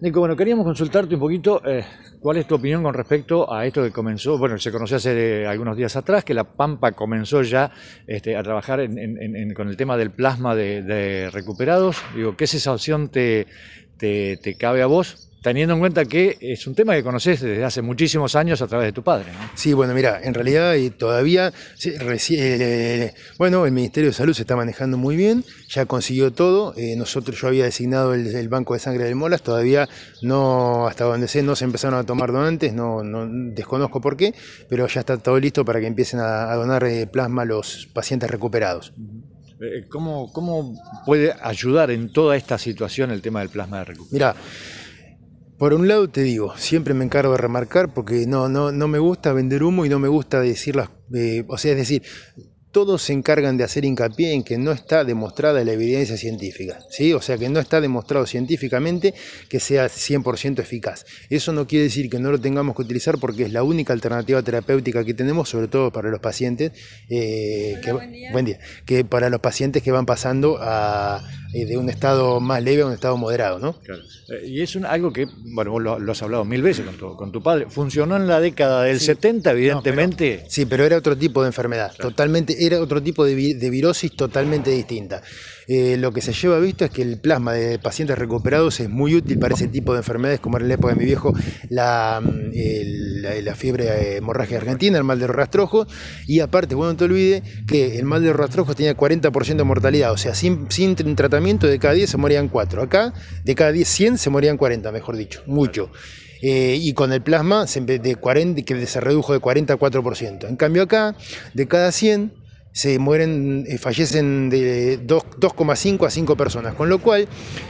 Nico, bueno, queríamos consultarte un poquito eh, cuál es tu opinión con respecto a esto que comenzó, bueno, se conoció hace algunos días atrás, que la Pampa comenzó ya este, a trabajar con el tema del plasma de, recuperados. Digo, ¿qué sensación te, te, te cabe a vos teniendo en cuenta que es un tema que conoces desde hace muchísimos años a través de tu padre. Sí, bueno, mira, en realidad todavía, eh, bueno, el Ministerio de Salud se está manejando muy bien, ya consiguió todo, eh, nosotros yo había designado el, Banco de Sangre del Molas, todavía no, hasta donde sé, no se empezaron a tomar donantes, no, desconozco por qué, pero ya está todo listo para que empiecen a, donar eh, plasma a los pacientes recuperados. ¿Cómo, ¿Cómo puede ayudar en toda esta situación el tema del plasma de recuperación? Mira, por un lado te digo, siempre me encargo de remarcar porque no, no, no me gusta vender humo y no me gusta decir las... Eh, o sea, es decir, todos se encargan de hacer hincapié en que no está demostrada la evidencia científica, ¿sí? o sea que no está demostrado científicamente que sea 100% eficaz. Eso no quiere decir que no lo tengamos que utilizar porque es la única alternativa terapéutica que tenemos, sobre todo para los pacientes, eh, que, buen día, que para los pacientes que van pasando a, eh, de un estado más leve a un estado moderado. ¿no? Claro. Eh, y es algo que, bueno, vos lo, has hablado mil veces con tu, con tu, padre, funcionó en la década del 70, evidentemente. sí, pero era otro tipo de enfermedad, totalmente era otro tipo de, virosis totalmente distinta. Eh, lo que se lleva visto es que el plasma de pacientes recuperados es muy útil para ese tipo de enfermedades, como era en la época de mi viejo la, mm, fiebre hemorragia argentina, el mal de rastrojo, y aparte, bueno, no te olvides que el mal de rastrojo tenía 40% de mortalidad, o sea, sin, tratamiento de cada 10 se morían 4. Acá, de cada 10, 100 se morían 40, mejor dicho, mucho. Eh, y con el plasma de 40, que se redujo de 40 a 4%. En cambio acá, de cada 100, se mueren, eh, fallecen de 2,5 a 5 personas. Con lo cual,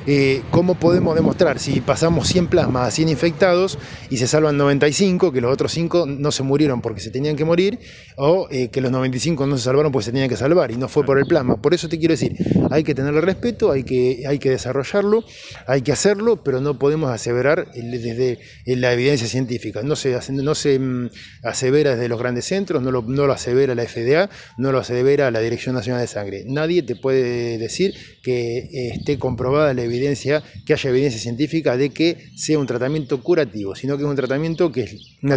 eh, ¿cómo podemos demostrar si pasamos 100 plasmas a 100 infectados y se salvan 95, que los otros 5 no se murieron porque se tenían que morir, o eh, que los 95 no se salvaron porque se tenían que salvar y no fue por el plasma? Por eso te quiero decir, hay que tenerle respeto, hay que, hay que desarrollarlo, hay que hacerlo, pero no podemos aseverar desde la evidencia científica. No se, no se mm, asevera desde los grandes centros, no lo, no lo asevera la FDA, no lo asevera ver a la Dirección Nacional de Sangre. Nadie te puede decir que eh, esté comprobada la evidencia, que haya evidencia científica de que sea un tratamiento curativo, sino que es un tratamiento que es una,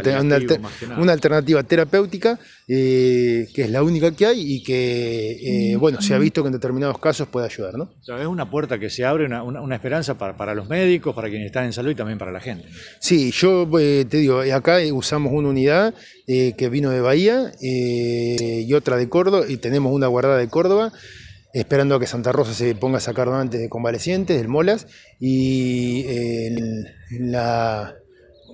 alternativa terapéutica, eh, que es la única que hay y que, eh, bueno, se ha visto que en determinados casos puede ayudar. ¿no? es una puerta que se abre, una, esperanza para, los médicos, para quienes están en salud y también para la gente. Sí, yo te digo, acá usamos una unidad que vino de Bahía y otra de Córdoba y tenemos una guardada de Córdoba, esperando a que Santa Rosa se ponga a sacar antes de convalecientes, del Molas, y la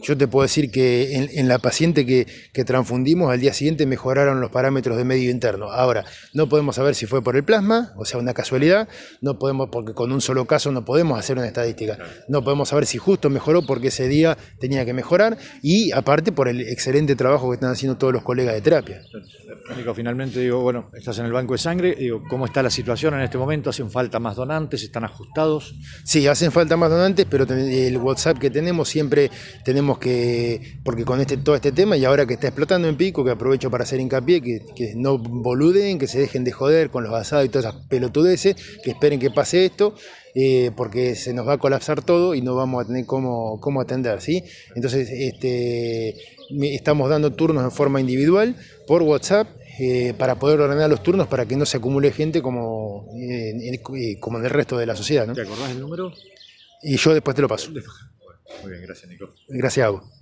yo te puedo decir que en, la paciente que, transfundimos al día siguiente mejoraron los parámetros de medio interno. Ahora, no podemos saber si fue por el plasma, o sea, una casualidad, no podemos, porque con un solo caso no podemos hacer una estadística. No podemos saber si justo mejoró porque ese día tenía que mejorar, y aparte por el excelente trabajo que están haciendo todos los colegas de terapia. finalmente digo, bueno, estás en el banco de sangre, digo, ¿cómo está la situación en este momento? ¿Hacen falta más donantes? ¿Están ajustados? Sí, hacen falta más donantes, pero el WhatsApp que tenemos siempre tenemos que, porque con este, todo este tema y ahora que está explotando en pico, que aprovecho para hacer hincapié, que, que no boluden, que se dejen de joder con los basados y todas esas pelotudeces, que esperen que pase esto, eh, porque se nos va a colapsar todo y no vamos a tener cómo, cómo atender, ¿sí? Entonces, este, estamos dando turnos de forma individual por WhatsApp, eh, para poder ordenar los turnos para que no se acumule gente como, eh, como en el resto de la sociedad. ¿no? ¿Te acordás del número? Y yo después te lo paso. Muy bien, gracias Nico. Gracias a vos.